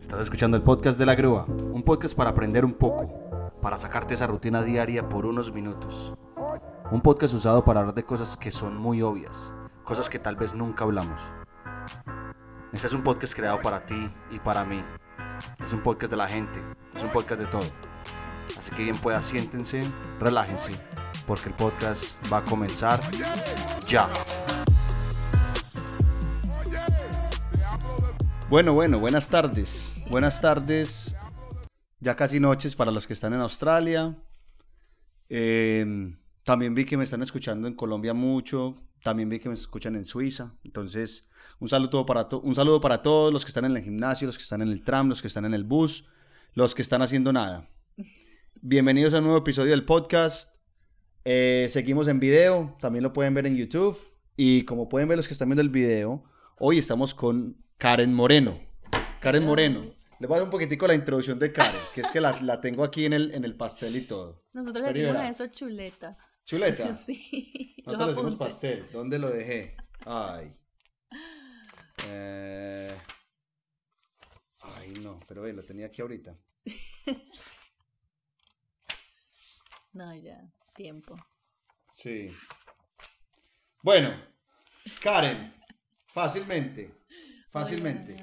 Estás escuchando el podcast de la grúa, un podcast para aprender un poco, para sacarte esa rutina diaria por unos minutos. Un podcast usado para hablar de cosas que son muy obvias, cosas que tal vez nunca hablamos. Este es un podcast creado para ti y para mí. Es un podcast de la gente, es un podcast de todo. Así que bien pueda, siéntense, relájense, porque el podcast va a comenzar ya. Bueno, bueno, buenas tardes. Buenas tardes, ya casi noches para los que están en Australia. Eh, también vi que me están escuchando en Colombia mucho. También vi que me escuchan en Suiza. Entonces, un saludo para, un saludo para todos los que están en el gimnasio, los que están en el tram, los que están en el bus, los que están haciendo nada. Bienvenidos a un nuevo episodio del podcast. Eh, seguimos en video, también lo pueden ver en YouTube. Y como pueden ver los que están viendo el video, hoy estamos con Karen Moreno. Karen Moreno. Les voy a dar un poquitico la introducción de Karen, que es que la, la tengo aquí en el, en el pastel y todo. Nosotros le decimos a eso chuleta. Chuleta. Sí. Nosotros le decimos pastel. ¿Dónde lo dejé? Ay. Eh, Ay, no, pero ve, lo tenía aquí ahorita. No, ya, tiempo. Sí. Bueno, Karen, fácilmente. Fácilmente.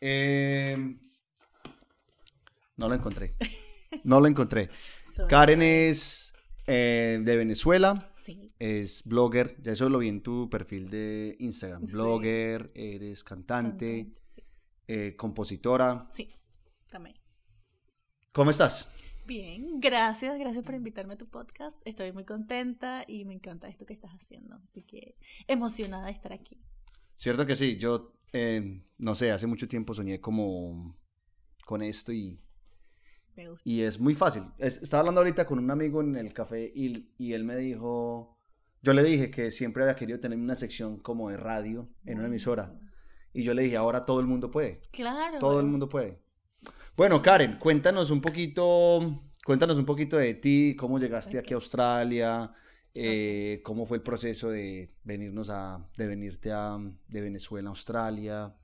Eh, no lo encontré. No lo encontré. Karen es eh, de Venezuela. Sí, Es blogger, ya eso lo vi en tu perfil de Instagram. Sí. Blogger, eres cantante, cantante, Sí, eh, compositora. sí, también. ¿Cómo estás? Bien, gracias, gracias por invitarme a tu podcast. Estoy muy contenta y me encanta esto que estás haciendo. Así que emocionada de estar aquí. Cierto que sí, yo eh, no sé, hace mucho tiempo soñé como con esto y, Me gusta. y es muy fácil. Es- estaba hablando ahorita con un amigo en el café y, y él me dijo, yo le dije que siempre había querido tener una sección como de radio en una emisora. Y yo le dije, ahora todo el mundo puede. Claro. Todo el mundo puede. Bueno, Karen, cuéntanos un poquito, cuéntanos un poquito de ti, cómo llegaste aquí a Australia, eh, cómo fue el proceso de venirnos a, de venirte a, de Venezuela a Australia.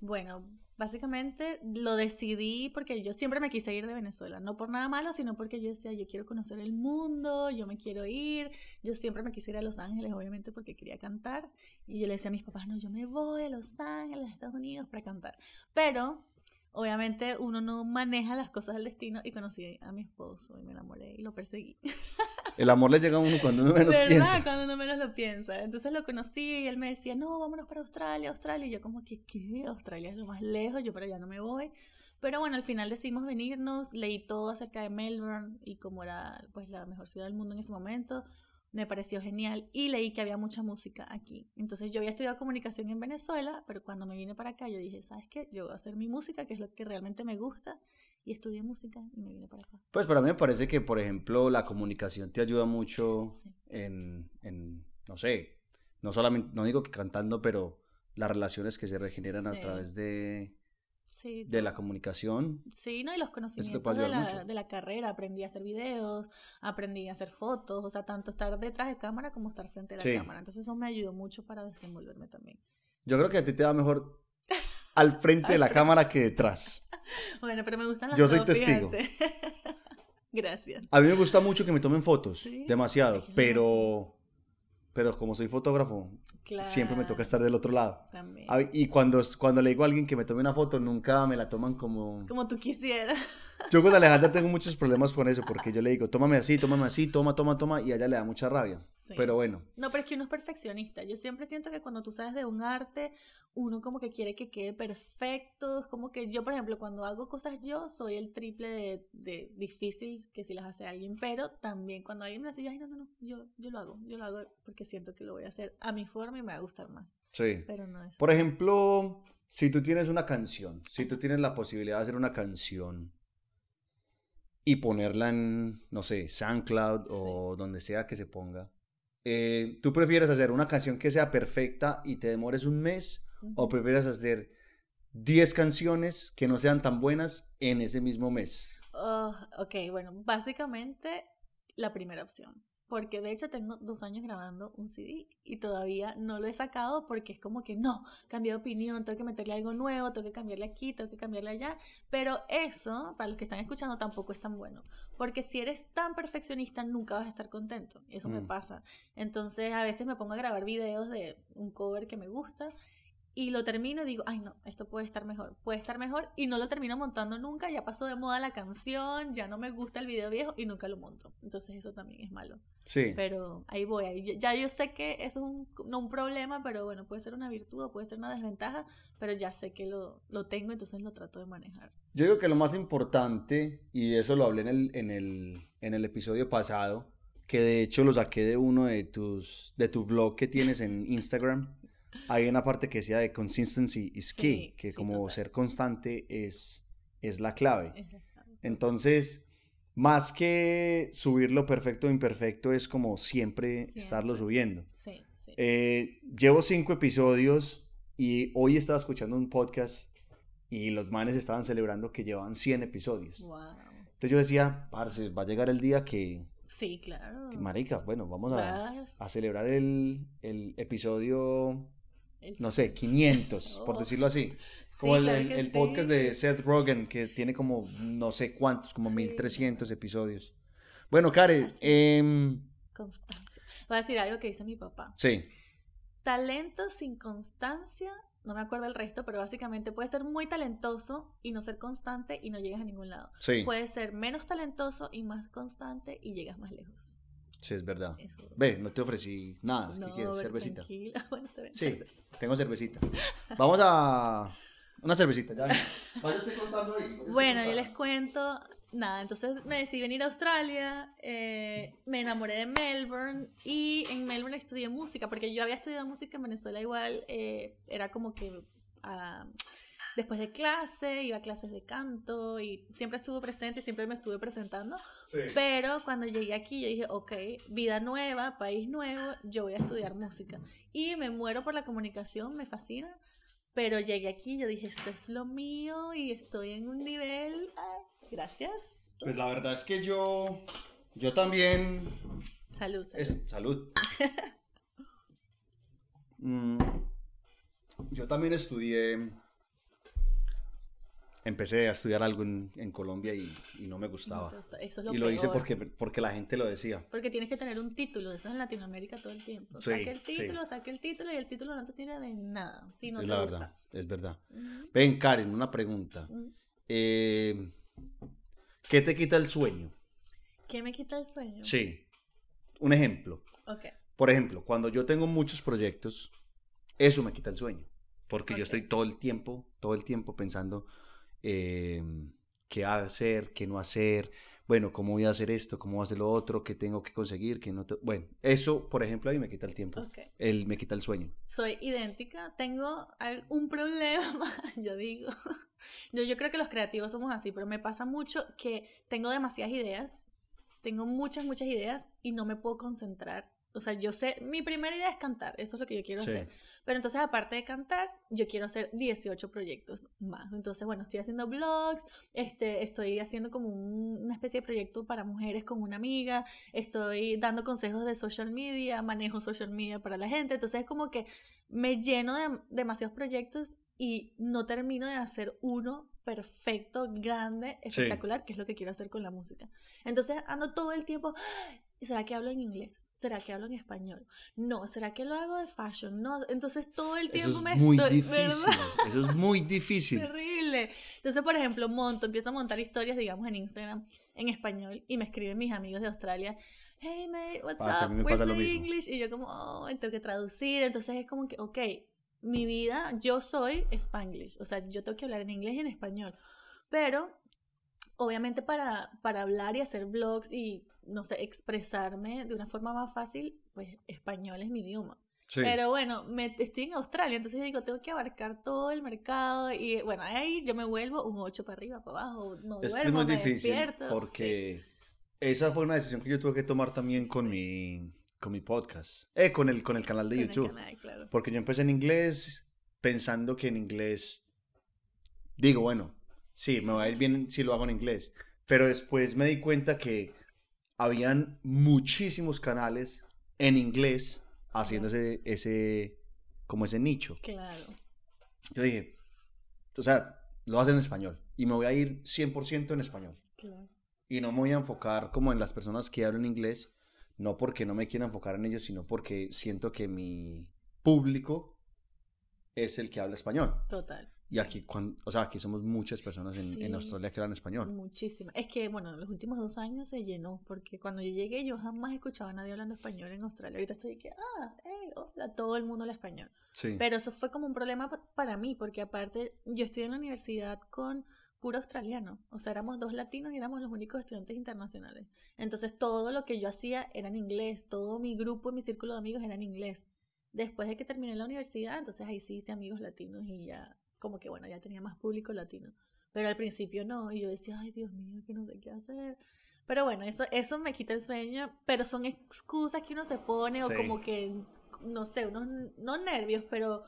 Bueno, básicamente lo decidí porque yo siempre me quise ir de Venezuela, no por nada malo, sino porque yo decía, yo quiero conocer el mundo, yo me quiero ir, yo siempre me quise ir a Los Ángeles, obviamente porque quería cantar, y yo le decía a mis papás, no, yo me voy a Los Ángeles, a Estados Unidos para cantar, pero obviamente uno no maneja las cosas del destino y conocí a mi esposo y me enamoré y lo perseguí. El amor le llega a uno cuando uno menos ¿Verdad? piensa. Cuando uno menos lo piensa. Entonces lo conocí y él me decía, no, vámonos para Australia, Australia. Y yo como que, ¿qué? Australia es lo más lejos, yo para allá no me voy. Pero bueno, al final decidimos venirnos, leí todo acerca de Melbourne y como era pues la mejor ciudad del mundo en ese momento, me pareció genial y leí que había mucha música aquí. Entonces yo había estudiado comunicación en Venezuela, pero cuando me vine para acá yo dije, ¿sabes qué? Yo voy a hacer mi música, que es lo que realmente me gusta, y estudié música y me vine para acá. Pues para mí me parece que, por ejemplo, la comunicación te ayuda mucho Sí. en, en, no sé, no solamente, no digo que cantando, pero las relaciones que se regeneran a través de, Sí, de la comunicación. Sí, ¿no? Y los conocimientos de la, de la carrera. Aprendí a hacer videos, aprendí a hacer fotos, o sea, tanto estar detrás de cámara como estar frente a la cámara. Entonces eso me ayudó mucho para desenvolverme también. Yo creo que a ti te va mejor al frente de la cámara que detrás. Bueno, pero me gustan las Yo soy dos, testigo. fíjate. Gracias. A mí me gusta mucho que me tomen fotos, Sí, demasiado, pero pero como soy fotógrafo, Claro. siempre me toca estar del otro lado. También. Y cuando, cuando le digo a alguien que me tome una foto, nunca me la toman como... Como tú quisieras. Yo con Alejandra tengo muchos problemas con eso, porque yo le digo, tómame así, tómame así, toma, toma, toma, y a ella le da mucha rabia. Sí. Pero bueno, No, pero es que uno es perfeccionista. Yo siempre siento que cuando tú sabes de un arte, uno como que quiere que quede perfecto. Es como que yo, por ejemplo, cuando hago cosas yo, soy el triple de, de difícil que si las hace alguien. Pero también cuando alguien me hace, yo, ay, no, no, no, yo, yo lo hago. Yo lo hago porque siento que lo voy a hacer a mi forma y me va a gustar más. sí. Pero no es. Por ejemplo, si tú tienes una canción, si tú tienes la posibilidad de hacer una canción y ponerla en, no sé, SoundCloud o donde sea que se ponga, eh, ¿tú prefieres hacer una canción que sea perfecta y te demores un mes o prefieres hacer 10 canciones que no sean tan buenas en ese mismo mes? Oh, ok, bueno, básicamente la primera opción. Porque de hecho tengo dos años grabando un CD y todavía no lo he sacado porque es como que no, cambié de opinión, tengo que meterle algo nuevo, tengo que cambiarle aquí, tengo que cambiarle allá, pero eso, para los que están escuchando, tampoco es tan bueno, porque si eres tan perfeccionista nunca vas a estar contento, eso me Mm. pasa. Entonces a veces me pongo a grabar videos de un cover que me gusta y lo termino y digo, ay no, esto puede estar mejor, puede estar mejor y no lo termino montando nunca, ya pasó de moda la canción, ya no me gusta el video viejo y nunca lo monto. Entonces eso también es malo. Sí. Pero ahí voy, ahí- ya yo sé que eso es un, no un problema, pero bueno, puede ser una virtud o puede ser una desventaja, pero ya sé que lo, lo tengo, entonces lo trato de manejar. Yo digo que lo más importante, y eso lo hablé en el, en el, en el episodio pasado, que de hecho lo saqué de uno de tus, de tu vlog que tienes en Instagram. Hay una parte que decía de consistency is key, Sí, que sí, como total. ser constante es, es la clave. Es la- Entonces, más que subir lo perfecto o imperfecto, es como siempre, Siempre. estarlo subiendo. Sí, sí. Eh, llevo cinco episodios y hoy estaba escuchando un podcast y los manes estaban celebrando que llevaban 100 episodios. Wow. Entonces yo decía, parce, va a llegar el día que, Sí, claro. que, marica, bueno, vamos a, a celebrar el, el episodio, no sé, 500, por Oh. decirlo así. Sí, Como el, claro el- podcast de Seth Rogen, que tiene como no sé cuántos, como Sí. 1300 episodios. Bueno, Karen, em, Constancia. Voy a decir algo que dice mi papá. sí, Talento sin constancia, no me acuerdo el resto, pero básicamente puede ser muy talentoso y no ser constante y no llegas a ningún lado. sí, Puede ser menos talentoso y más constante y llegas más lejos. Sí, es verdad. Eso. Ve, no te ofrecí nada. ¿Qué no, quieres? pero ¿Cervecita? Bueno, está bien. Sí, tengo cervecita. Vamos a. Una cervecita, ya. Contando ahí. vaya usted Bueno, yo les cuento. Nada, entonces me decidí venir a Australia, eh, me enamoré de Melbourne y en Melbourne estudié música, porque yo había estudiado música en Venezuela igual, eh, era como que ah, después de clase, iba a clases de canto y siempre estuve presente y siempre me estuve presentando, Sí. pero cuando llegué aquí yo dije, ok, vida nueva, país nuevo, yo voy a estudiar música. Y me muero por la comunicación, me fascina. Pero llegué aquí yo dije, esto es lo mío y estoy en un nivel... ay, gracias. Pues la verdad es que yo. Yo también. Salud. salud. Es, salud. Mm, yo también estudié. Empecé a estudiar algo en, en Colombia y, y no me gustaba. No es lo y lo hice peor. porque, porque la gente lo decía. Porque tienes que tener un título, eso es en Latinoamérica todo el tiempo. Sí, saque el sí. título, saque el título y el título no te sirve de nada si no es te la gusta. verdad, es verdad. Ujú, Ven, Karen, una pregunta. ujú. Eh, ¿Qué te quita el sueño? ¿Qué me quita el sueño? Sí. Un ejemplo. Ok. Por ejemplo, cuando yo tengo muchos proyectos, eso me quita el sueño. Porque Ok. yo estoy todo el tiempo, todo el tiempo pensando eh, qué hacer, qué no hacer. Bueno, cómo voy a hacer esto, cómo voy a hacer lo otro, qué tengo que conseguir, qué no. te- Bueno, eso, por ejemplo, a mí me quita el tiempo. Ok. El, me quita el sueño. Soy idéntica, tengo un problema, yo digo. Yo, yo creo que los creativos somos así, pero me pasa mucho que tengo demasiadas ideas, tengo muchas, muchas ideas y no me puedo concentrar. O sea, yo sé, mi primera idea es cantar, eso es lo que yo quiero Sí. hacer. Pero entonces, aparte de cantar, yo quiero hacer 18 proyectos más. Entonces, bueno, estoy haciendo blogs, este, estoy haciendo como un- una especie de proyecto para mujeres con una amiga, estoy dando consejos de social media, manejo social media para la gente. Entonces, es como que me lleno de demasiados proyectos y no termino de hacer uno perfecto, grande, espectacular, que es lo que quiero hacer con la música. Entonces, ando todo el tiempo. ¿Y será que hablo en inglés? ¿Será que hablo en español? No, ¿será que lo hago de fashion? No, entonces todo el tiempo Eso me es muy estoy, difícil. ¿verdad? Eso es muy difícil. Terrible. Entonces, por ejemplo, monto, empiezo a montar historias, digamos, en Instagram en español y me escriben mis amigos de Australia. Hey, mate, what's Pasa, up? me Where's the. English? Y yo como, oh, tengo que traducir. Entonces es como que, ok, mi vida, yo soy Spanglish. O sea, yo tengo que hablar en inglés y en español. Pero, obviamente para, para hablar y hacer blogs y, no sé, expresarme de una forma más fácil, pues español es mi idioma. Sí. Pero bueno, me, estoy en Australia, entonces digo, tengo que abarcar todo el mercado y bueno, ahí yo me vuelvo un 8 para arriba, para abajo, no Es duermo, muy me difícil despierto. porque esa fue una decisión que yo tuve que tomar también con mi con mi podcast, eh, con el con el canal de sí, con YouTube, canal, claro. porque yo empecé en inglés pensando que en inglés digo, bueno, sí, me va a ir bien si lo hago en inglés, pero después me di cuenta que habían muchísimos canales en inglés haciendo ese, ese, como ese nicho. Claro. Yo dije, o sea, lo hacer en español y me voy a ir 100% en español. Claro. Y no me voy a enfocar como en las personas que hablan inglés, no porque no me quiera enfocar en ellos, sino porque siento que mi público es el que habla español. Total. Y aquí, cuan- o sea, aquí somos muchas personas en, en Sí. Australia que hablan español. Muchísimas. Es que, bueno, en los últimos dos años se llenó, porque cuando yo llegué yo jamás escuchaba a nadie hablando español en Australia. Ahorita estoy que, ah, hey, hola, todo el mundo habla español. Sí. Pero eso fue como un problema pa- para mí, porque aparte yo estudié en la universidad con puro australiano. O sea, éramos dos latinos y éramos los únicos estudiantes internacionales. Entonces todo lo que yo hacía era en inglés, todo mi grupo, mi círculo de amigos era en inglés. Después de que terminé la universidad, entonces ahí sí hice amigos latinos y ya, como que bueno, ya tenía más público latino. Pero al principio no, y yo decía, ay Dios mío, que no sé qué hacer. Pero bueno, eso, eso me quita el sueño, pero son excusas que uno se pone o Sí. como que, no sé, unos, no nervios, pero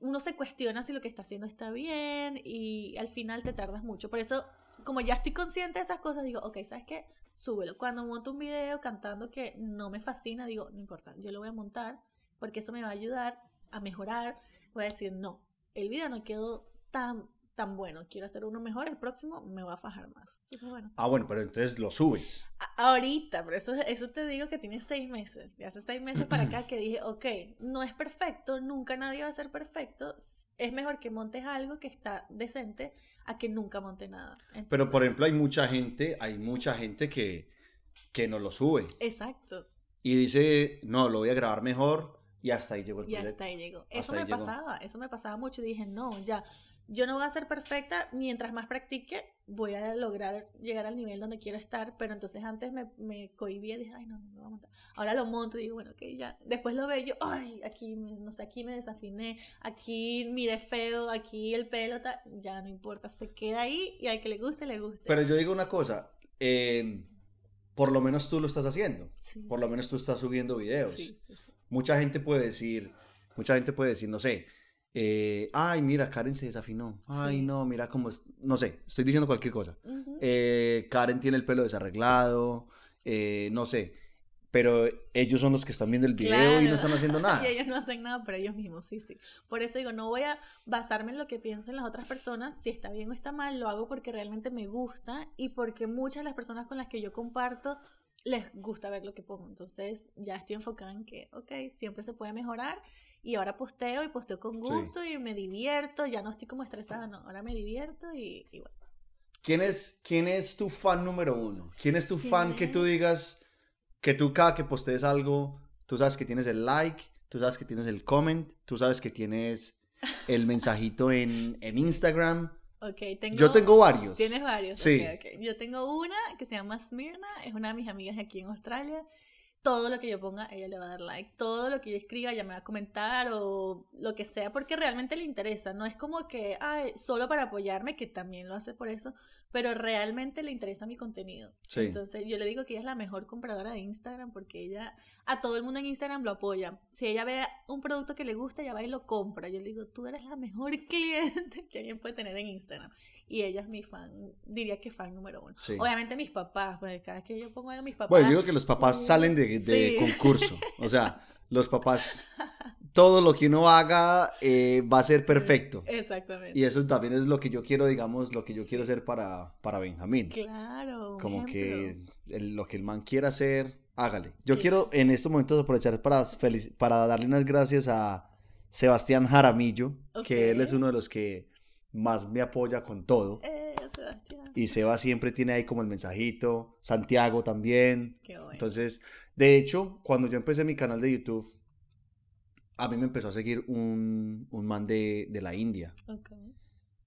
uno se cuestiona si lo que está haciendo está bien y al final te tardas mucho. Por eso, como ya estoy consciente de esas cosas, digo, ok, ¿sabes qué? Súbelo. Cuando monto un video cantando que no me fascina, digo, no importa, yo lo voy a montar porque eso me va a ayudar a mejorar. Voy a decir, no, el video no quedó tan, tan bueno, quiero hacer uno mejor, el próximo me va a fajar más. Entonces, bueno. Ah, bueno, pero entonces lo subes. A- Ahorita, pero eso, eso te digo que tiene seis meses. De hace seis meses para acá que dije, ok, no es perfecto, nunca nadie va a ser perfecto. Es mejor que montes algo que está decente a que nunca monte nada. Pero, por ejemplo, hay mucha gente, hay mucha gente que, que no lo sube. Exacto. Y dice, no, lo voy a grabar mejor. Y hasta ahí llegó el Y proyecto. hasta ahí llegó. Eso me llegó. pasaba, eso me pasaba mucho. Y dije, no, ya, yo no voy a ser perfecta. Mientras más practique, voy a lograr llegar al nivel donde quiero estar. Pero entonces antes me, me cohibía y dije, ay, no, no lo voy a montar. Ahora lo monto y digo, bueno, ok, ya. Después lo veo y yo, ay, aquí, no sé, aquí me desafiné, aquí miré feo, aquí el pelo, tal. ya no importa, se queda ahí y al que le guste, le guste. Pero yo digo una cosa, eh, por lo menos tú lo estás haciendo. Sí, Por lo menos tú estás subiendo videos. sí, sí. Mucha gente puede decir, mucha gente puede decir, no sé, eh, ay, mira, Karen se desafinó. Ay, Sí. no, mira cómo es. No sé, estoy diciendo cualquier cosa. Ujú. Eh, Karen tiene el pelo desarreglado, eh, no sé. Pero ellos son los que están viendo el video y Claro. no están haciendo nada. Y ellos no hacen nada por ellos mismos, sí, sí. Por eso digo, no voy a basarme en lo que piensen las otras personas, si está bien o está mal, lo hago porque realmente me gusta y porque muchas de las personas con las que yo comparto les gusta ver lo que pongo. Entonces ya estoy enfocada en que, ok, siempre se puede mejorar y ahora posteo y posteo con gusto y me divierto, ya no estoy como estresada, no, ahora me divierto y, y bueno. ¿Quién es, ¿Quién es tu fan número uno? ¿Quién es tu ¿Quién fan que tú digas que tú cada que postees algo, tú sabes que tienes el like, tú sabes que tienes el comment, tú sabes que tienes el mensajito en, en Instagram? Ok, tengo... Yo tengo varios. Tienes varios. Sí. Yo tengo una que se llama Smirna, es una de mis amigas aquí en Australia. Todo lo que yo ponga, ella le va a dar like. Todo lo que yo escriba, ella me va a comentar o lo que sea, porque realmente le interesa. No es como que, ay, solo para apoyarme, que también lo hace por eso, pero realmente le interesa mi contenido. Sí. Entonces yo le digo que ella es la mejor compradora de Instagram porque ella, a todo el mundo en Instagram lo apoya. Si ella ve un producto que le gusta, ella va y lo compra. Yo le digo, tú eres la mejor cliente que alguien puede tener en Instagram. Y ella es mi fan, diría que fan número uno. Sí. Obviamente mis papás, pues cada vez que yo pongo algo, mis papás... Bueno, yo digo que los papás sí, salen de, de sí. concurso. O sea, los papás, todo lo que uno haga eh, va a ser perfecto. Exactamente. Y eso también es lo que yo quiero, digamos, lo que yo quiero hacer para, para Benjamín. Claro. Como que el- lo que el man quiera hacer, hágale. Yo Sí. quiero en estos momentos aprovechar para, para darle unas gracias a Sebastián Jaramillo, que él es uno de los que más me apoya con todo. Eh, Sebastián. Y Seba siempre tiene ahí como el mensajito, Santiago también. Qué bueno. Entonces, de hecho, cuando yo empecé mi canal de YouTube, a mí me empezó a seguir un, un man de, de la India. Ok.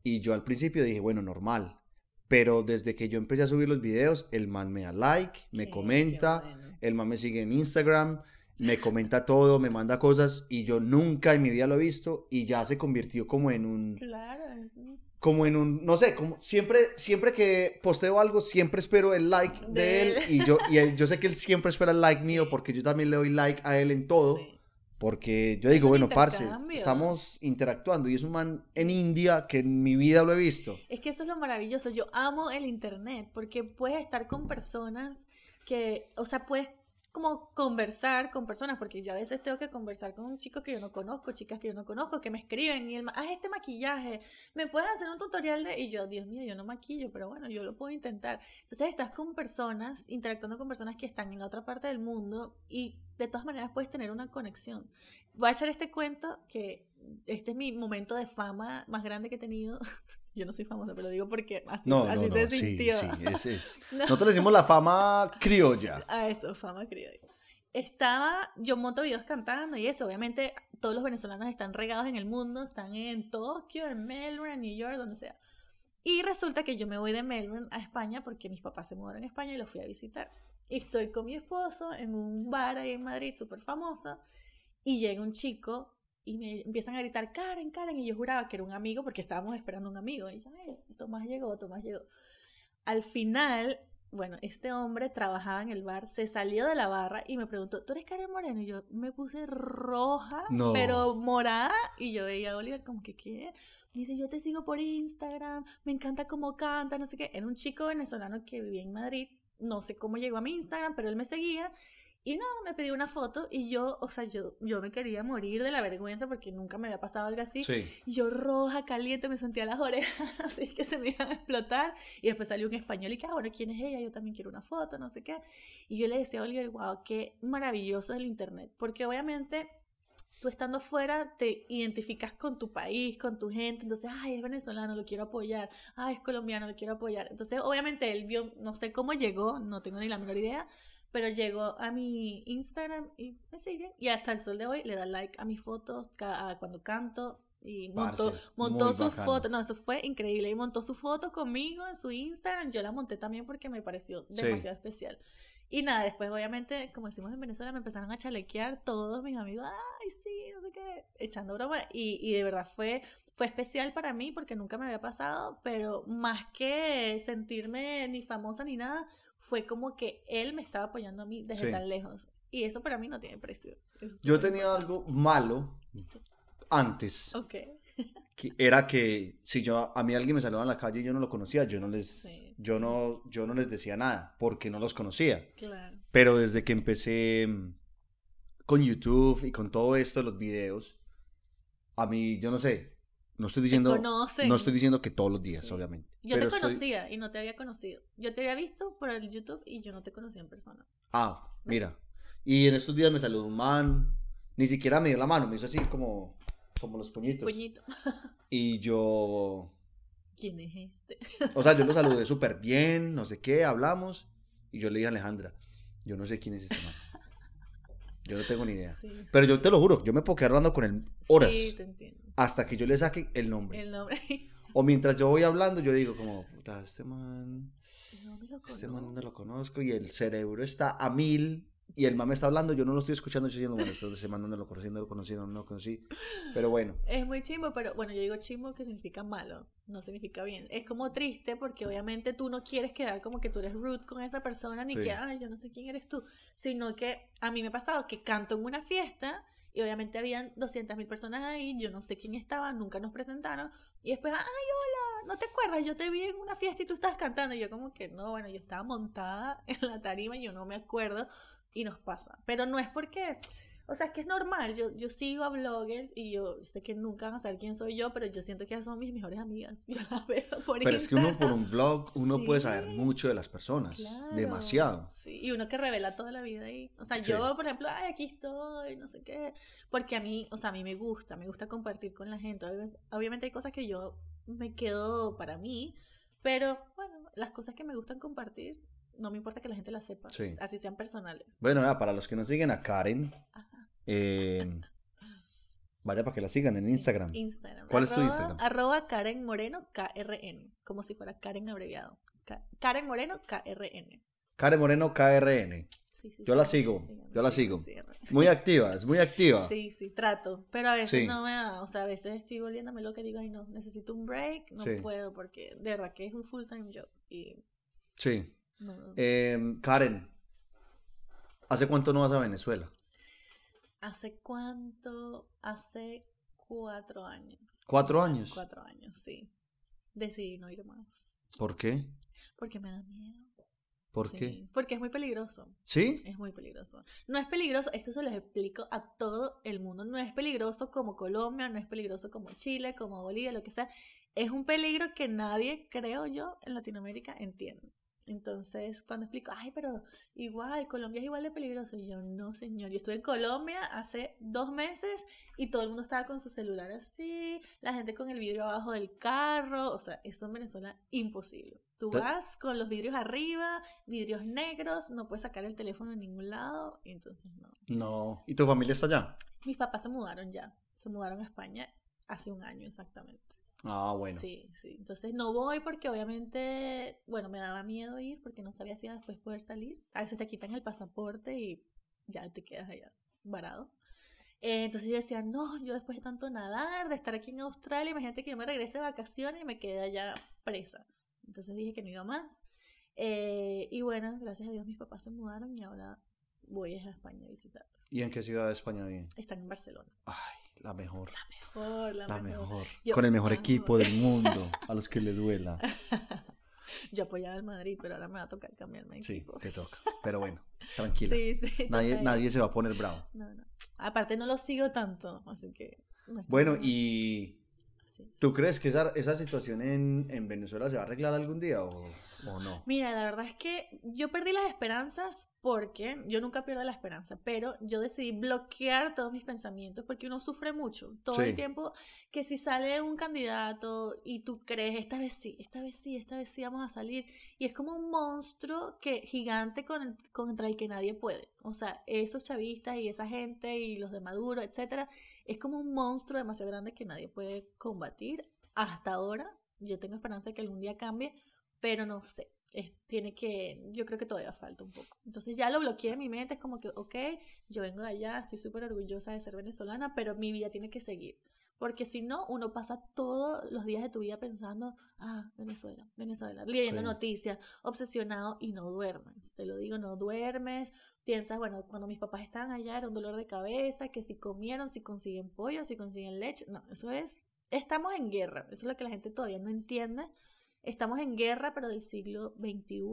Y yo al principio dije, bueno, normal. Pero desde que yo empecé a subir los videos, el man me da like, me Qué- comenta, qué bueno. el man me sigue en Instagram, me comenta todo, me manda cosas y yo nunca en mi vida lo he visto y ya se convirtió como en un, Claro. es- como en un, no sé, como siempre, siempre que posteo algo, siempre espero el like de, De él él. y yo, y él- yo sé que él siempre espera el like mío porque yo también le doy like a él en todo. Sí. Porque yo digo, bueno, parce, estamos interactuando y es un man en India que en mi vida lo he visto. Es que eso es lo maravilloso. Yo amo el internet porque puedes estar con personas que, o sea, puedes como conversar con personas, porque yo a veces tengo que conversar con un chico que yo no conozco, chicas que yo no conozco, que me escriben y él, haz este maquillaje, me puedes hacer un tutorial de... Y yo, Dios mío, yo no maquillo, pero bueno, yo lo puedo intentar. Entonces estás con personas, interactuando con personas que están en la otra parte del mundo y de todas maneras puedes tener una conexión. Voy a echar este cuento que este es mi momento de fama más grande que he tenido. Yo no soy famosa, pero lo digo porque así, así se sintió. Sí, sí, es, Nosotros le decimos la fama criolla. A eso, fama criolla. Estaba, yo monto videos cantando y eso, obviamente todos los venezolanos están regados en el mundo, están en Tokio, en Melbourne, en New York, donde sea. Y resulta que yo me voy de Melbourne a España porque mis papás se mudaron a España y los fui a visitar. Estoy con mi esposo en un bar ahí en Madrid súper famoso y llega un chico y me empiezan a gritar, Karen, Karen, y yo juraba que era un amigo porque estábamos esperando un amigo. Y yo, Tomás llegó, Tomás llegó. Al final, bueno, este hombre trabajaba en el bar, se salió de la barra y me preguntó, ¿tú eres Karen Moreno? Y yo me puse roja, pero morada, y yo veía a Oliver como que, ¿qué? Me dice, yo te sigo por Instagram, me encanta cómo canta, no sé qué. Era un chico venezolano que vivía en Madrid, no sé cómo llegó a mi Instagram, pero él me seguía y nada, me pidió una foto y yo, o sea, yo, yo me quería morir de la vergüenza porque nunca me había pasado algo así. Yo roja, caliente, me sentía las orejas así que se me iban a explotar. Y después salió un español y que, ah, bueno, ¿quién es ella? Yo también quiero una foto, no sé qué. Y yo le decía a Oliver, wow, qué maravilloso es el Internet. Porque obviamente tú estando afuera te identificas con tu país, con tu gente, entonces, ay, es venezolano, lo quiero apoyar, ay, es colombiano, lo quiero apoyar. Entonces, obviamente él vio, no sé cómo llegó, no tengo ni la menor idea, pero llegó a mi Instagram y me sigue. Y hasta el sol de hoy le da like a mis fotos cuando canto. Y montó, montó su foto. No, eso fue increíble. Y montó su foto conmigo en su Instagram. Yo la monté también porque me pareció demasiado especial. Y nada, después obviamente, como decimos en Venezuela, me empezaron a chalequear todos mis amigos, ay, sí, no sé qué, echando broma. Y, y de verdad fue, fue especial para mí porque nunca me había pasado, pero más que sentirme ni famosa ni nada, fue como que él me estaba apoyando a mí desde tan lejos. Y eso para mí no tiene precio. Yo tenía algo malo antes. Ok. que era que si yo a mí alguien me saludaba en la calle y yo no lo conocía, yo no les yo no yo no les decía nada porque no los conocía. Claro. Pero desde que empecé mm, con YouTube y con todo esto, los videos, a mí yo no sé, no estoy diciendo, no estoy diciendo que todos los días, obviamente. Yo te conocía y no te había conocido. Yo te había visto por el YouTube y yo no te conocía en persona. Ah, mira. Y en estos días me saludó un man, ni siquiera me dio la mano, me hizo así como, como los puñitos. Puñito. y yo... ¿Quién es este? o sea, yo lo saludé súper bien, no sé qué, hablamos. Y yo le dije a Alejandra, yo no sé quién es este man. Yo no tengo ni idea. Pero yo te lo juro, yo me puedo quedar hablando con él horas. Sí, te entiendo. Hasta que yo le saque el nombre. El nombre. o mientras yo voy hablando, yo digo como, puta, este man... No me lo Este man no lo conozco y el cerebro está a mil y el me está hablando, yo no lo estoy escuchando, estoy diciendo, bueno, estoy mandándolo conociendo, lo conociendo, no lo conocí. Pero bueno. Es muy chimbo, pero bueno, yo digo chimbo que significa malo, no significa bien. Es como triste porque obviamente tú no quieres quedar como que tú eres rude con esa persona, ni que, ay, yo no sé quién eres tú, sino que a mí me ha pasado que canto en una fiesta y obviamente habían 200.000 personas ahí, yo no sé quién estaba, nunca nos presentaron, y después, ay, hola, ¿no te acuerdas? Yo te vi en una fiesta y tú estabas cantando, y yo como que, no, bueno, yo estaba montada en la tarima y yo no me acuerdo, y nos pasa. Pero no es porque, o sea, es que es normal. Yo, yo sigo a bloggers y yo sé que nunca van a saber quién soy yo, pero yo siento que son mis mejores amigas. Yo las veo por Pero es que uno por un blog, uno puede saber mucho de las personas. demasiado. Sí, y uno que revela toda la vida ahí. O sea, yo, por ejemplo, ay, aquí estoy, no sé qué. Porque a mí, o sea, a mí me gusta, me gusta compartir con la gente. Obviamente hay cosas que yo me quedo para mí, pero bueno, las cosas que me gustan compartir no me importa que la gente la sepa, así sean personales. Bueno, para los que no siguen a Karen, eh, vaya para que la sigan en Instagram. Instagram. ¿Cuál es tu Instagram? Arroba Karen Moreno, KRN, como si fuera Karen abreviado. Karen Moreno, KRN. Karen Moreno, KRN. Sí, sí, yo la sigo, yo la sigo. Muy activa, es muy activa. Sí, sí, trato. Pero a veces no me da, o sea, a veces estoy volviéndome lo que digo, ay no, necesito un break, no puedo, porque de verdad que es un full time job. Y... Sí. Em, Karen, ¿hace cuánto no vas a Venezuela? ¿Hace cuánto? Hace cuatro años. ¿Cuatro años? Cuatro años, sí. Decidí no ir más. ¿Por qué? Porque me da miedo. ¿Por Sí, qué? Porque es muy peligroso. ¿Sí? Es muy peligroso. No es peligroso, esto se lo explico a todo el mundo. No es peligroso como Colombia, no es peligroso como Chile, como Bolivia, lo que sea. Es un peligro que nadie, creo yo, en Latinoamérica entiende. Entonces, cuando explico, ay, pero igual, Colombia es igual de peligroso. Y yo, no, señor. Yo estuve en Colombia hace dos meses y todo el mundo estaba con su celular así, la gente con el vidrio abajo del carro. O sea, eso en Venezuela, imposible. Tú vas con los vidrios arriba, vidrios negros, no puedes sacar el teléfono en ningún lado. Y entonces, no. No. ¿Y tu familia está allá? Mis papás se mudaron ya. Se mudaron a España hace un año exactamente. Ah, bueno. Sí, sí. Entonces no voy porque obviamente, bueno, me daba miedo ir porque no sabía si iba después poder salir. A veces te quitan el pasaporte y ya te quedas allá varado. Eh, entonces yo decía, no, yo después de tanto nadar, de estar aquí en Australia, imagínate que yo me regrese de vacaciones y me quedé allá presa. Entonces dije que no iba más. Eh, y bueno, gracias a Dios mis papás se mudaron y ahora voy a España a visitarlos. ¿Y en qué ciudad de España viven? Están en Barcelona. Ay, la mejor. Mejor, la, La mejor. mejor. Yo Con el mejor equipo del mundo. A los que le duela. Yo apoyaba al Madrid, pero ahora me va a tocar cambiarme Sí, equipo. te toca. Pero bueno, tranquila. Sí, sí. Nadie, nadie se va a poner bravo. No, no. Aparte no lo sigo tanto, así que... no Bueno, ¿y tú crees que esa, esa situación en, en Venezuela se va a arreglar algún día o, o no? Mira, la verdad es que yo perdí las esperanzas porque yo nunca pierdo la esperanza, pero yo decidí bloquear todos mis pensamientos porque uno sufre mucho todo Sí. el tiempo que si sale un candidato y tú crees, esta vez sí, esta vez sí, esta vez sí vamos a salir y es como un monstruo que gigante con el- contra el que nadie puede. O sea, esos chavistas y esa gente y los de Maduro, etcétera, es como un monstruo demasiado grande que nadie puede combatir. Hasta ahora, yo tengo esperanza de que algún día cambie, pero no sé. Es- tiene que, yo creo que todavía falta un poco. Entonces ya lo bloqueé en mi mente, es como que, ok, yo vengo de allá, estoy súper orgullosa de ser venezolana, pero mi vida tiene que seguir. Porque si no, uno pasa todos los días de tu vida pensando, ah, Venezuela, Venezuela, leyendo Sí. noticias, obsesionado y no duermes. Te lo digo, no duermes. Piensas, bueno, cuando mis papás estaban allá era un dolor de cabeza, que si comieron, si consiguen pollo, si consiguen leche. No, eso es, estamos en guerra. Eso es lo que la gente todavía no entiende. Estamos en guerra, pero del siglo XXI.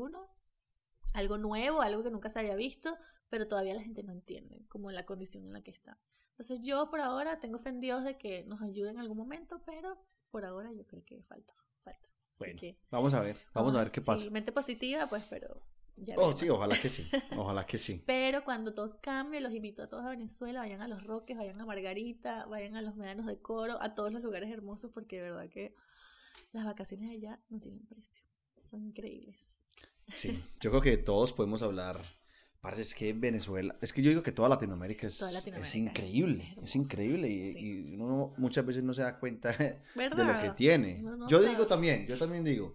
Algo nuevo, algo que nunca se había visto, pero todavía la gente no entiende como la condición en la que está. Entonces yo por ahora tengo fe en Dios de que nos ayude en algún momento, pero por ahora yo creo que falta, falta. Bueno, que vamos a ver, vamos a ver qué sí, pasa. mente positiva, pues, pero Oh, sí, ojalá que sí, ojalá que sí. Pero cuando todo cambie, los invito a todos a Venezuela, vayan a Los Roques, vayan a Margarita, vayan a los Medianos de Coro, a todos los lugares hermosos, porque de verdad que las vacaciones allá no tienen precio. Son increíbles. Sí, yo creo que todos podemos hablar. Parece es que Venezuela, es que yo digo que toda Latinoamérica es, Toda es Latinoamérica es increíble, es increíble y, sí. y uno muchas veces no se da cuenta de lo que tiene. No yo sabe. digo también, yo también digo,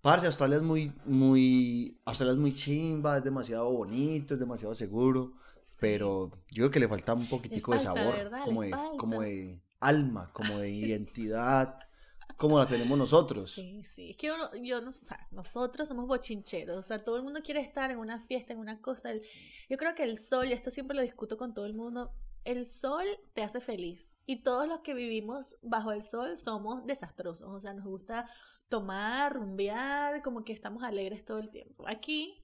parce, Australia es muy, muy, Australia es muy chimba, es demasiado bonito, es demasiado seguro, pero yo creo que le falta un poquitico de sabor, ¿verdad? como Le de, falta. como de alma, como de identidad, como la tenemos nosotros. Sí, sí. Es que yo, no- o sea, nosotros somos bochincheros. O sea, todo el mundo quiere estar en una fiesta, en una cosa. Yo creo que el sol, y esto siempre lo discuto con todo el mundo, el sol te hace feliz. Y todos los que vivimos bajo el sol somos desastrosos. O sea, nos gusta tomar, rumbear, como que estamos alegres todo el tiempo. Aquí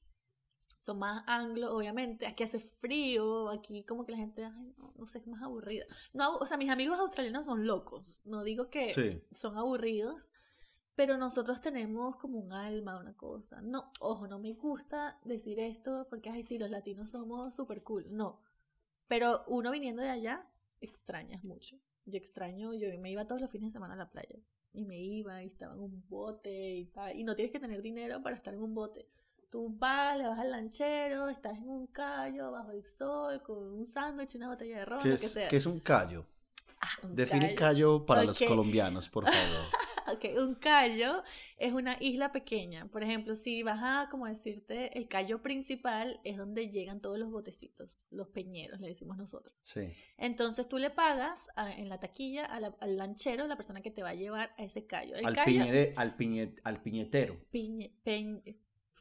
son más anglo, obviamente. Aquí hace frío, aquí como que la gente, ay, no, no sé, es más aburrida. No, o sea, mis amigos australianos son locos. No digo que Sí. son aburridos, pero nosotros tenemos como un alma, una cosa. No, ojo, no me gusta decir esto porque, ay, sí, los latinos somos súper cool. No. Pero uno viniendo de allá, extrañas mucho. Yo extraño, yo me iba todos los fines de semana a la playa. Y me iba y estaba en un bote y tal. Y no tienes que tener dinero para estar en un bote. Tú vas, le vas al lanchero, estás en un callo, bajo el sol, con un sándwich, una botella de ron, ¿Qué lo que es, sea. qué es un callo? Ah, un Define callo. callo para los colombianos, por favor. Ok, un callo es una isla pequeña. Por ejemplo, si vas a, como decirte, el callo principal es donde llegan todos los botecitos, los peñeros, le decimos nosotros. Sí. Entonces tú le pagas a- en la taquilla a la- al lanchero, la persona que te va a llevar a ese callo. El Al, callo, piñere- al, piñe- al piñetero. piñe- peñ-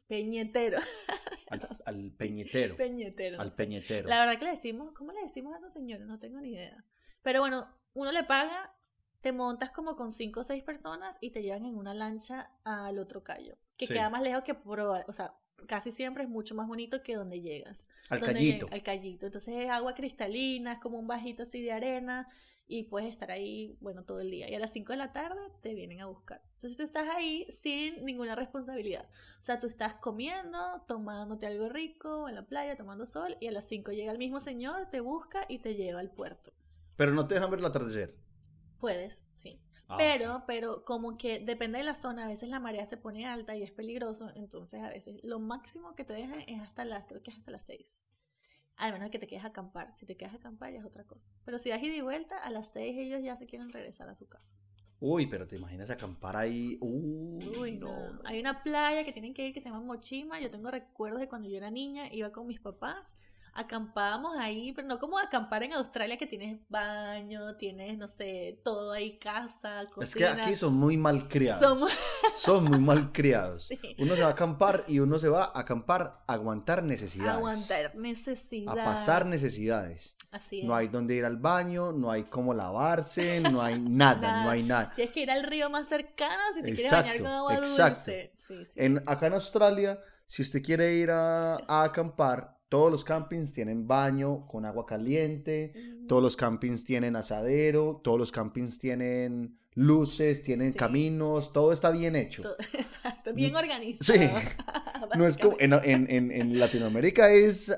peñetero. Al, al peñetero. peñetero. al no sé. peñetero. La verdad que le decimos, ¿cómo le decimos a esos señores? No tengo ni idea. Pero bueno, uno le paga, te montas como con cinco o seis personas y te llevan en una lancha al otro callo, que Sí. queda más lejos que por, o sea, casi siempre es mucho más bonito que donde llegas. Al Donde callito. lleg- Al callito. Entonces es agua cristalina, es como un bajito así de arena y puedes estar ahí, bueno, todo el día. Y a las 5 de la tarde te vienen a buscar. Entonces tú estás ahí sin ninguna responsabilidad. O sea, tú estás comiendo, tomándote algo rico en la playa, tomando sol y a las 5 llega el mismo señor, te busca y te lleva al puerto. Pero no te dejan ver el atardecer. Puedes, sí. Ah, Pero, pero como que depende de la zona, a veces la marea se pone alta y es peligroso, entonces a veces lo máximo que te dejan es hasta las, creo que es hasta las 6. Al menos que te quedes a acampar, si te quedas a acampar ya es otra cosa. Pero si das ida y vuelta, a las 6 ellos ya se quieren regresar a su casa. Uy, pero te imaginas acampar ahí. Uy, Uy, no. no. Hay una playa que tienen que ir que se llama Mochima. Yo tengo recuerdos de cuando yo era niña, iba con mis papás, acampábamos ahí, pero no como acampar en Australia que tienes baño, tienes, no sé, todo ahí, casa, cocina. Es que aquí son muy mal criados. Somos- Son muy mal criados. Sí. Uno se va a acampar y uno se va a acampar a aguantar necesidades. aguantar A necesidad. pasar necesidades. Así No hay es. dónde ir al baño, no hay cómo lavarse, no hay nada, Nada. no hay nada. Tienes que ir al río más cercano si te quieres bañar con agua exacto. dulce. Sí, sí. En, acá en Australia, si usted quiere ir a, a acampar, todos los campings tienen baño con agua caliente, Mm, todos los campings tienen asadero, todos los campings tienen luces, tienen Sí. caminos, todo está bien hecho. todo- Exacto, bien organizado. Sí. No es como en, en- en- en Latinoamérica es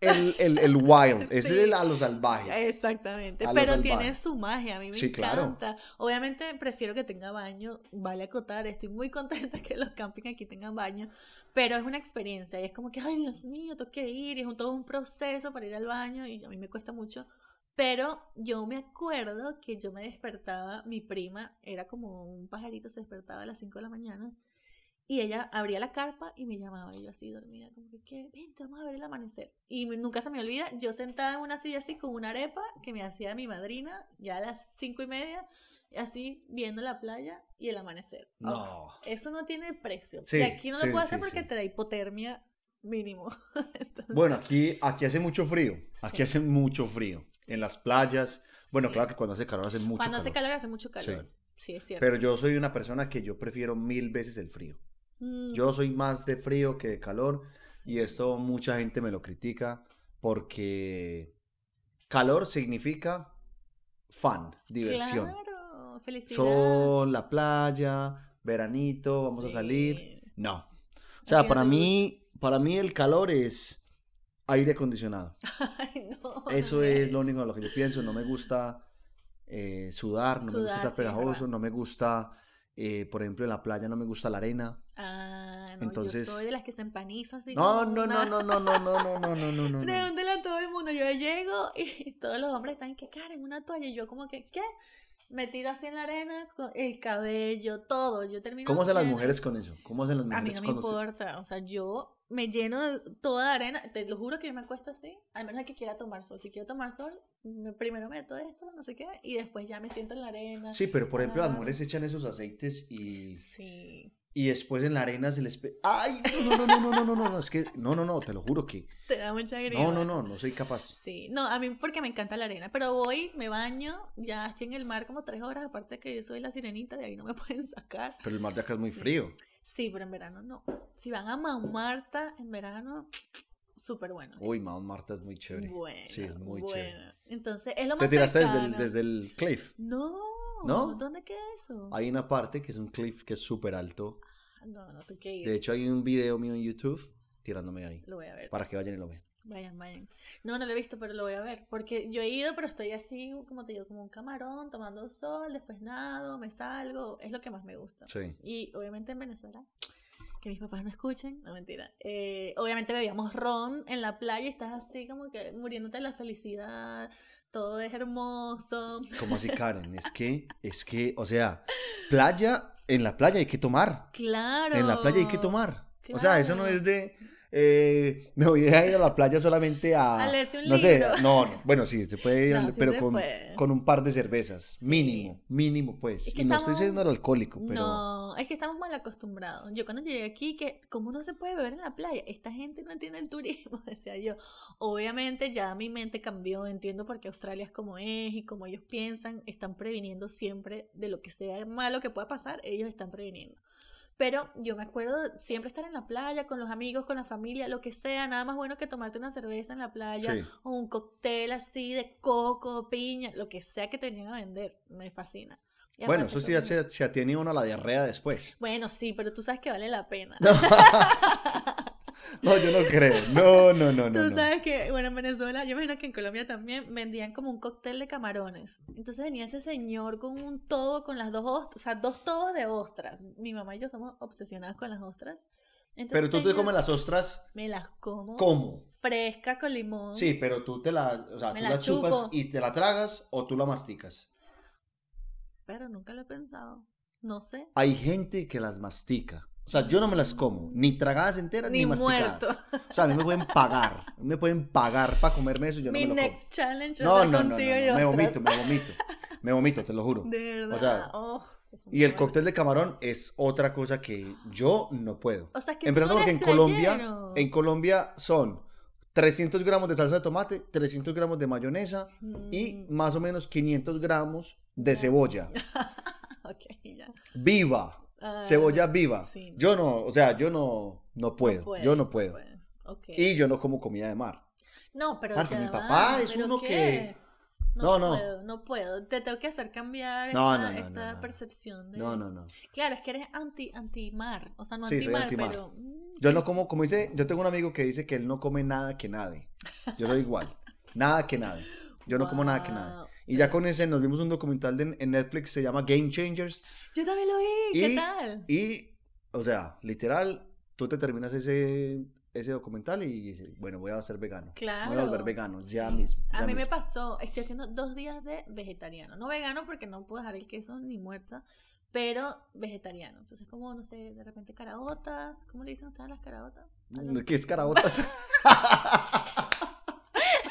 el, el, el wild, es Sí. el a lo salvaje. Exactamente, A pero tiene su magia, a mí me Sí, claro. encanta. Obviamente prefiero que tenga baño, vale acotar, estoy muy contenta que los campings aquí tengan baño, pero es una experiencia y es como que, ay Dios mío, tengo que ir, y es un, todo un proceso para ir al baño y a mí me cuesta mucho. Pero yo me acuerdo que yo me despertaba, mi prima era como un pajarito, se despertaba a las 5 de la mañana y ella abría la carpa y me llamaba, y yo así dormida, como que, ¿qué? Vente, vamos a ver el amanecer. Y nunca se me olvida, yo sentada en una silla así con una arepa que me hacía mi madrina, ya a las cinco y media, así viendo la playa y el amanecer. Oh, No. eso no tiene precio. Sí, y aquí no lo sí, puedo hacer sí, porque te da hipotermia mínimo. Entonces, Bueno, aquí, aquí hace mucho frío. Aquí hace mucho frío. En las playas. Bueno, claro que cuando hace calor hace mucho cuando hace calor. calor hace mucho calor. Sí, es cierto. Pero yo soy una persona que yo prefiero mil veces el frío. Mm, Yo soy más de frío que de calor. Y esto mucha gente me lo critica porque calor significa fun, diversión. Claro, felicidad. Sol, la playa, veranito, vamos a salir. No. O sea, para mí, para mí el calor es aire acondicionado. Ay, no, Eso no es lo único en lo que yo pienso. No me gusta eh, sudar, no me gusta estar pegajoso, no me gusta, eh, por ejemplo, en la playa no me gusta la arena. Ah, no, Entonces- yo soy de las que se empaniza así. No, no, no, no, no, no, no, no, no, no, no, no. Pregúntale a todo el mundo. Yo llego y todos los hombres están que cara en una toalla. Y yo, como que, ¿qué? Me tiro así en la arena, con el cabello, todo. Yo termino. ¿Cómo hacen las mujeres con eso? ¿Cómo hacen las A mí mujeres no me importa. O sea, yo me lleno de toda de arena. Te lo juro que yo me acuesto así. Al menos que quiera tomar sol. Si quiero tomar sol, me- primero meto esto, no sé qué. Y después ya me siento en la arena. Sí, pero por ejemplo las mujeres echan esos aceites y, Sí. y después en la arena se les... pe- ¡Ay! No, no, no, no, no, no, no, no, es que... No, no, no, te lo juro que... Te da mucha grima. No, no, no, no soy capaz. Sí, no, a mí porque me encanta la arena, pero voy, me baño, ya estoy en el mar como tres horas, aparte que yo soy la sirenita, de ahí no me pueden sacar. Pero el mar de acá es muy Sí. frío. Sí, pero en verano no. Si van a Mount Marta en verano, súper bueno. Uy, Mount Marta es muy chévere. Bueno, sí, es muy bueno. chévere. Entonces, es lo ¿Te más tiraste desde el, desde el cliff? No, ¿No? ¿dónde queda eso? Hay una parte que es un cliff que es súper alto. No, no tengo que ir. De hecho, hay un video mío en YouTube tirándome ahí. Lo voy a ver. Para que vayan y lo vean. Vayan, vayan. No, no lo he visto, pero lo voy a ver. Porque yo he ido, pero estoy así, como te digo, como un camarón, tomando sol, después nado, me salgo. Es lo que más me gusta. Sí. Y obviamente en Venezuela, que mis papás no escuchen, no mentira. eh, obviamente bebíamos ron en la playa y estás así como que muriéndote de la felicidad, todo es hermoso. ¿Cómo así, Karen? Es que, es que, o sea, playa, en la playa hay que tomar. Claro. En la playa hay que tomar. O sea, eso no Claro. es de. Eh, me voy a ir a la playa solamente a. A leerte un no sé, no, no, bueno, sí, se puede ir, No, al- sí pero con, puede. con un par de cervezas. Sí. Mínimo, mínimo, pues. Es que y no estoy siendo el alcohólico, pero. No, es que estamos mal acostumbrados. Yo cuando llegué aquí, que como no se puede beber en la playa, esta gente no entiende el turismo, decía yo. Obviamente ya mi mente cambió, entiendo por qué Australia es como es y como ellos piensan, están previniendo siempre de lo que sea malo que pueda pasar, ellos están previniendo. Pero yo me acuerdo de siempre estar en la playa con los amigos, con la familia, lo que sea, nada más bueno que tomarte una cerveza en la playa Sí. o un cóctel así de coco, piña, lo que sea que te venían a vender. Me fascina. Y Bueno, eso sí se, se atiene uno a la diarrea después. Bueno, sí, pero tú sabes que vale la pena. No, yo no creo. No, no, no, no. Tú no. sabes que, bueno, en Venezuela, yo imagino que en Colombia también vendían como un cóctel de camarones. Entonces venía ese señor con un todo, con las dos ostras, o sea, dos tobos de ostras. Mi mamá y yo somos obsesionadas con las ostras. Entonces, Pero tú te comes las ostras, Me las como. ¿cómo? Fresca con limón. Sí, pero tú te la, o sea, Me tú la la chupas chupo. y te la tragas o tú la masticas. Pero nunca lo he pensado. No sé. Hay gente que las mastica. O sea, yo no me las como, ni tragadas enteras ni, Ni masticadas. muerto. O sea, a mí me pueden pagar, me pueden pagar para comerme eso yo no Mi me lo como. next challenge No, no, no, no, me vomito, me vomito. Me vomito, te lo juro. De verdad. O sea, oh, Y el cóctel de camarón es otra cosa que yo no puedo. O sea, que Empezando porque en Colombia, en Colombia son 300 gramos de salsa de tomate, 300 gramos de mayonesa y Mm, más o menos 500 gramos de cebolla. ok, ya. Viva. Ah, Cebolla viva. sí. Yo no, o sea, yo no, no puedo. puedes, yo no puedo. puedes. Ok. Y yo no como comida de mar. No, pero Parce, mi va, papá es ¿pero uno qué? que- No, No, no. puedo, no puedo. Te tengo que hacer cambiar esta, percepción de... No, no, no. Claro, es que eres anti, anti-mar. O sea, no Sí, anti-mar, pero... mm, Yo no como, como dice, yo tengo un amigo que dice que él no come nada que nadie. Yo soy igual. nada que nadie. Yo no como nada que nadie. Y ya con ese nos vimos un documental de- en Netflix, se llama Game Changers. Yo también lo vi. ¿Qué Y- tal? Y, o sea, literal, tú te terminas ese, ese documental y dices, bueno, voy a ser vegano. Claro. Voy a volver vegano, ya mismo. A ya mí me mismo. pasó, estoy haciendo dos días de vegetariano. No vegano porque no puedo dejar el queso ni muerta, pero vegetariano. Entonces, como, no sé, de repente caraotas. ¿Cómo le dicen ustedes a las caraotas? A los- ¿Qué es caraotas?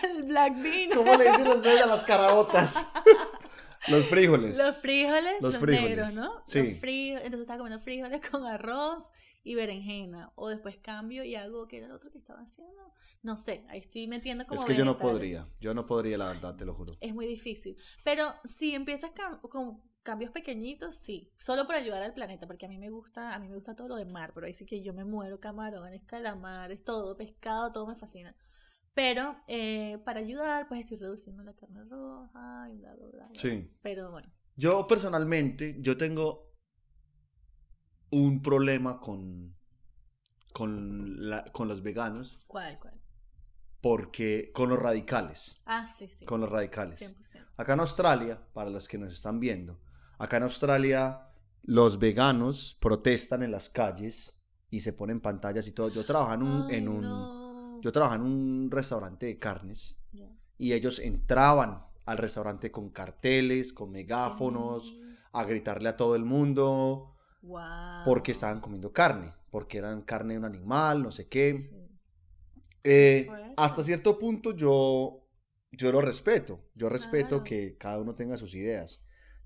El black bean. ¿Cómo le dicen ustedes a las caraotas? Los frijoles. Los frijoles, Los los, frijoles, negros, ¿no? sí. Los frijoles, entonces estaba comiendo frijoles con arroz y berenjena. O después cambio y hago, ¿qué era el otro que estaba haciendo? No sé, ahí estoy metiendo como es que yo no podría. Yo no podría, la verdad, te lo juro. Es muy difícil. Pero si empiezas cam- con cambios pequeñitos, sí. Solo por ayudar al planeta, porque a mí me gusta, a mí me gusta todo lo de mar, pero ahí sí que yo me muero, camarones, calamares, todo, pescado, todo me fascina. Pero eh, para ayudar, pues estoy reduciendo la carne roja y bla, bla, bla. Sí. Pero bueno. Yo personalmente, yo tengo un problema con, con, la- con los veganos, ¿Cuál, cuál? porque con los radicales, Ah, sí, sí. con los radicales. 100%. Acá en Australia, para los que nos están viendo, acá en Australia los veganos protestan en las calles y se ponen pantallas y todo. Yo trabajaba en un, Ay, en un, no. Yo trabajaba en un restaurante de carnes y ellos entraban al restaurante con carteles, con megáfonos, Sí. a gritarle a todo el mundo porque estaban comiendo carne, porque eran carne de un animal, no sé qué. Sí. Eh, hasta cierto punto yo, yo lo respeto, yo respeto Claro. que cada uno tenga sus ideas,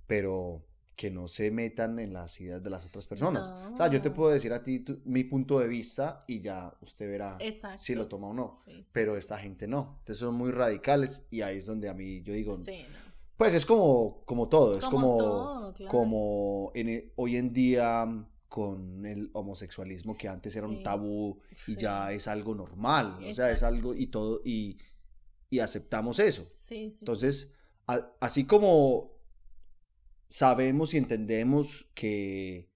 pero que no se metan en las ideas de las otras personas. O sea, yo te No. puedo decir a ti tu- mi punto de vista y ya usted verá Exacto. si lo toma o no, Sí, sí. pero esta gente no, entonces son muy radicales y ahí es donde a mí yo digo, Sí, no. pues es como, como todo, es Como como, todo, claro. como en e- hoy en día con el homosexualismo que antes era un tabú y ya es algo normal, o sea, es algo y todo y, y aceptamos eso. Entonces, a- así como sabemos y entendemos que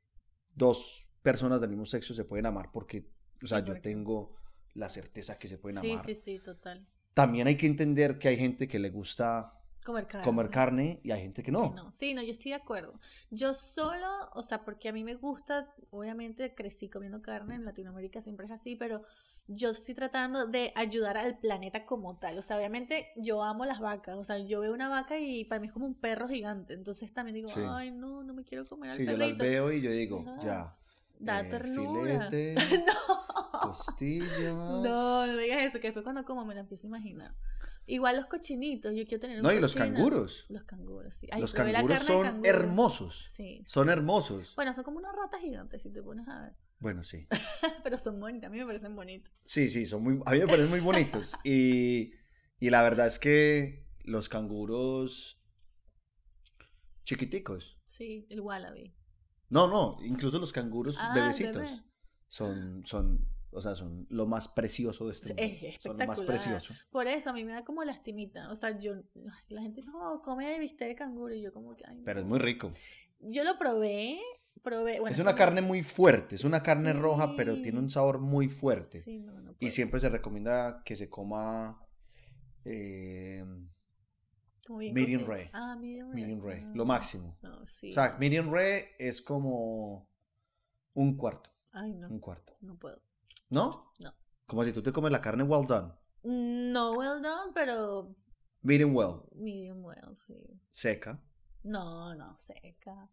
dos personas del mismo sexo se pueden amar porque, o sea, Sí, yo tengo la certeza que se pueden sí, amar. sí, sí, total. También hay que entender que hay gente que le gusta Comer carne. comer carne y hay gente que Que no. no. Sí, no, yo estoy de acuerdo. Yo solo, o sea, porque a mí me gusta, obviamente crecí comiendo carne, en Latinoamérica siempre es así, pero yo estoy tratando de ayudar al planeta como tal. O sea, obviamente yo amo las vacas, o sea, yo veo una vaca y para mí es como un perro gigante, entonces también digo, Sí. ay, no, no me quiero comer al Sí, yo perrito. las veo y yo digo, ya. Da eh, ternura. Filete, no. costillas. No, no me digas eso, que después cuando como me la empiezo a imaginar. Igual los cochinitos, yo quiero tener un No, y los canguros. Los canguros, sí. Ay, los canguros son canguro. hermosos. Sí. Son hermosos. Bueno, son como unas ratas gigantes si te pones a ver. Bueno, sí. Pero son bonitas, a mí me parecen bonitos. Sí, sí, son muy, a mí me parecen muy bonitos. Y, y la verdad es que los canguros chiquiticos, Sí, el wallaby. No, no, incluso los canguros Ah, bebecitos bebé. son, son, o sea, son lo más precioso de este Es mundo. Son lo más precioso. Por eso a mí me da como lastimita. O sea, yo, la gente, no, come bistec de canguro. Y yo como que, ay, Pero es muy rico. Yo lo probé, probé. Bueno, es una carne muy fuerte, es una carne roja, pero tiene un sabor muy fuerte. Sí, no, no Y siempre se recomienda que se coma eh, bien medium rare. Ah, medium rare. medium rare, Ah, lo máximo. Sí. O sea, medium rare es como un cuarto, Ay, no, un cuarto. no puedo. ¿No? No. Como si tú te comes la carne well done. No well done, pero Medium well, medium well, sí. seca. No, no, seca.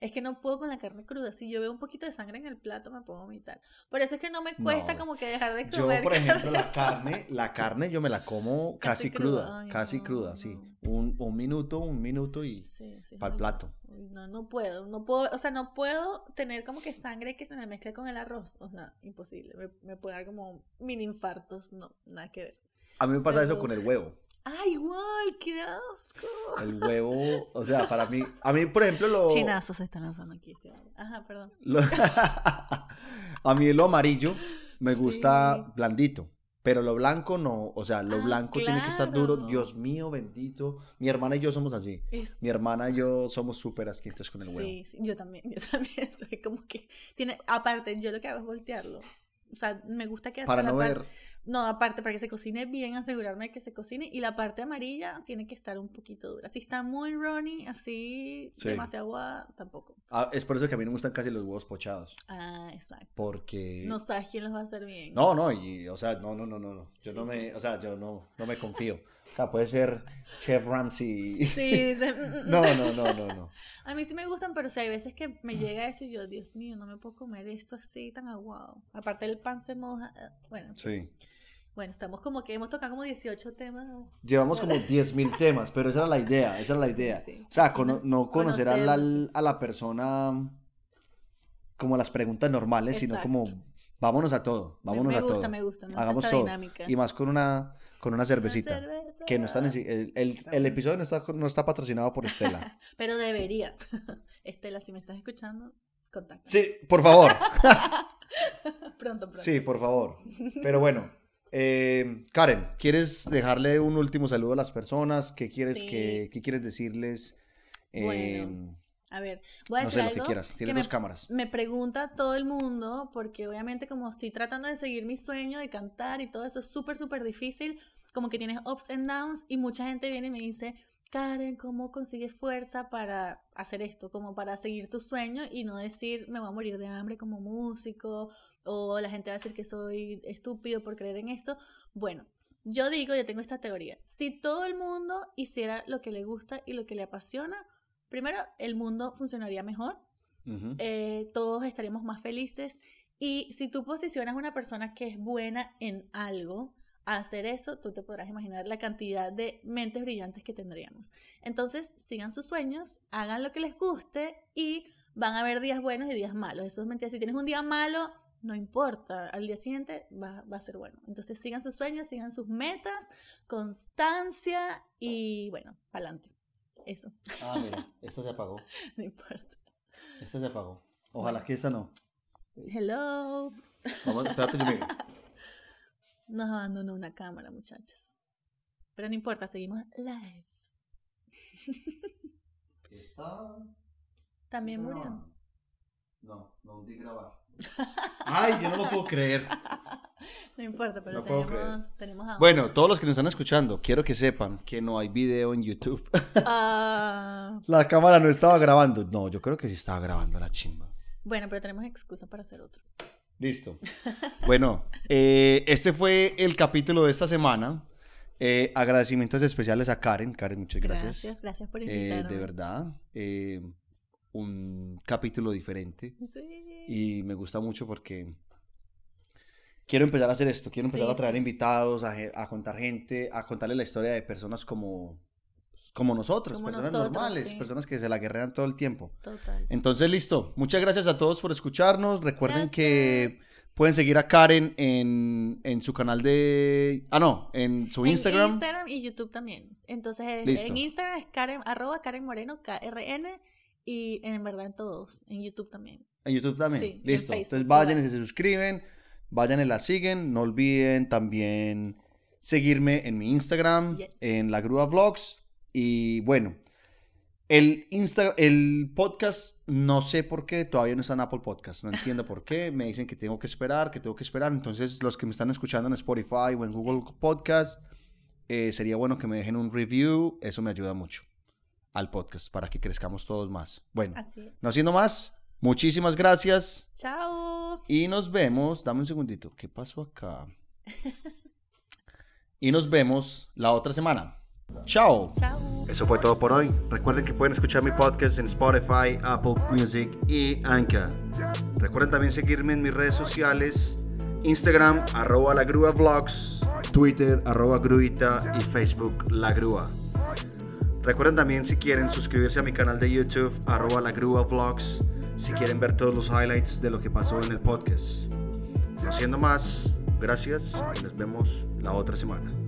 Es que no puedo con la carne cruda. Si yo veo un poquito de sangre en el plato, me puedo vomitar. Por eso es que no me cuesta No. como que dejar de Yo, comer. por ejemplo, la carne, la carne yo me la como Casi casi, cruda. cruda, Ay, casi no, cruda, sí. Un, un minuto, un minuto y Sí, sí, para el plato. No, no puedo, no puedo, o sea, no puedo tener como que sangre que se me mezcle con el arroz, o sea, imposible, me, me puede dar como mini infartos, no, nada que ver. A mí me pasa eso con el huevo. ¡Ah, igual! ¡Qué asco! El huevo, o sea, para mí, a mí, por ejemplo, lo... Chinazos se están lanzando aquí. Este. Ajá, perdón. lo- a mí lo amarillo me gusta Sí. blandito, pero lo blanco no, o sea, lo Ah, blanco tiene que estar duro. Dios mío, bendito. Mi hermana y yo somos así. Es- Mi hermana y yo somos súper asquientos con el huevo. Sí, sí, yo también, yo también soy como que tiene, aparte, yo lo que hago es voltearlo. O sea, me gusta que Para no la par- ver, No, aparte, para que se cocine bien, asegurarme de que se cocine. Y la parte amarilla tiene que estar un poquito dura. Si está muy runny, así, Sí. demasiado agua, tampoco. Ah, es por eso que a mí no me gustan casi los huevos pochados, Ah, exacto. porque... No sabes quién los va a hacer bien. No, no, y, o sea, no, no, no, no, no. Yo Sí, no me, sí. o sea, yo no, no me confío. O sea, puede ser Chef Ramsay. Sí, dice, "Mm, mm, mm". No, no, no, no, no. A mí sí me gustan, pero sí hay veces que me llega eso y yo, Dios mío, no me puedo comer esto así tan aguado. Aparte el pan se moja. eh, Bueno, Sí. bueno, estamos como que hemos tocado como 18 temas. Llevamos como 10.000 temas, pero esa era la idea, esa era la idea. sí. O sea, cono- no conocer a la, a la persona como las preguntas normales, sino como vámonos a todo, vámonos me, a todo. me gusta, me gusta Hagamos todo. dinámica. Y más con una, con una cervecita. Una cerveza. Que no está neci- el, el, el episodio no está, no está patrocinado por Estela. Pero debería. Estela, si me estás escuchando, contacta. Sí, por favor. Pronto, pronto. Sí, por favor. Pero bueno, eh, Karen, ¿quieres dejarle un último saludo a las personas? ¿Qué quieres, Sí. que, qué quieres decirles? Eh, Bueno, A ver, voy a no decir sé, lo que algo quieras. Tienes me- dos cámaras. Me pregunta todo el mundo, porque obviamente como estoy tratando de seguir mi sueño de cantar y todo eso es súper, súper difícil, como que tienes ups and downs y mucha gente viene y me dice, Karen, ¿cómo consigues fuerza para hacer esto? Como para seguir tu sueño y no decir, me voy a morir de hambre como músico o la gente va a decir que soy estúpido por creer en esto. Bueno, yo digo, yo tengo esta teoría, si todo el mundo hiciera lo que le gusta y lo que le apasiona, primero el mundo funcionaría mejor eh, todos estaríamos más felices. Y si tú posicionas a una persona que es buena en algo a hacer eso, tú te podrás imaginar la cantidad de mentes brillantes que tendríamos. Entonces, sigan sus sueños, hagan lo que les guste y van a haber días buenos y días malos. Eso es mentira. Si tienes un día malo, no importa, al día siguiente va, va a ser bueno. Entonces, sigan sus sueños, sigan sus metas, constancia y bueno, adelante. Eso, Ah, mira, esta se apagó. no importa. Esta se apagó. Ojalá que esta no. Hello. Vamos, espérate, yo. Nos abandonó una cámara, muchachos. Pero no importa, seguimos live. Esta. También esta murió. grabando. No, no hundí grabar. Ay, yo no lo puedo creer. No importa, pero No puedo tenemos, tenemos a- Bueno, todos los que nos están escuchando, quiero que sepan que no hay video en YouTube. Ah, La cámara no estaba grabando. No, yo creo que sí estaba grabando la chimba. bueno, pero tenemos excusa para hacer otro. Listo. Bueno, eh, este fue el capítulo de esta semana. Eh, agradecimientos especiales a Karen. Karen, muchas gracias. Gracias, gracias por Eh, invitarme. de verdad. Un capítulo diferente. Sí. Y me gusta mucho porque quiero empezar a hacer esto. Quiero empezar Sí, a traer invitados, a, contar gente, a contarle la historia de personas como, como nosotros, Como personas nosotros, normales, sí. personas que se la guerrean todo el tiempo. Total. Entonces, listo. Muchas gracias a todos por escucharnos. Recuerden Gracias. que pueden seguir a Karen en, en su canal de... Ah, no, en su En Instagram. Instagram y YouTube también. Entonces, Listo. en Instagram es Karen, arroba Karen Moreno, K-R-N. Y en verdad en todos, en YouTube también. En YouTube también. Sí, Listo. Entonces vayan y se suscriben, vayan y la siguen. No olviden también seguirme en mi Instagram, Yes. en La Grúa Vlogs. Y bueno, el, Insta, el podcast, no sé por qué, todavía no está en Apple Podcast. No entiendo por qué. Me dicen que tengo que esperar, que tengo que esperar. Entonces, los que me están escuchando en Spotify o en Google Podcast, eh, sería bueno que me dejen un review. Eso me ayuda mucho al podcast para que crezcamos todos más. Bueno, Así es. no siendo más, muchísimas gracias. Chao. Y nos vemos, dame un segundito, ¿qué pasó acá? Y nos vemos la otra semana. Chao. Chao. Eso fue todo por hoy. Recuerden que pueden escuchar mi podcast en Spotify, Apple Music y Anchor. Recuerden también seguirme en mis redes sociales, Instagram, arroba la grúa vlogs, Twitter, arroba gruita y Facebook, la grúa. Recuerden también si quieren suscribirse a mi canal de YouTube, arroba la grúa vlogs, si quieren ver todos los highlights de lo que pasó en el podcast. No siendo más, gracias y nos vemos la otra semana.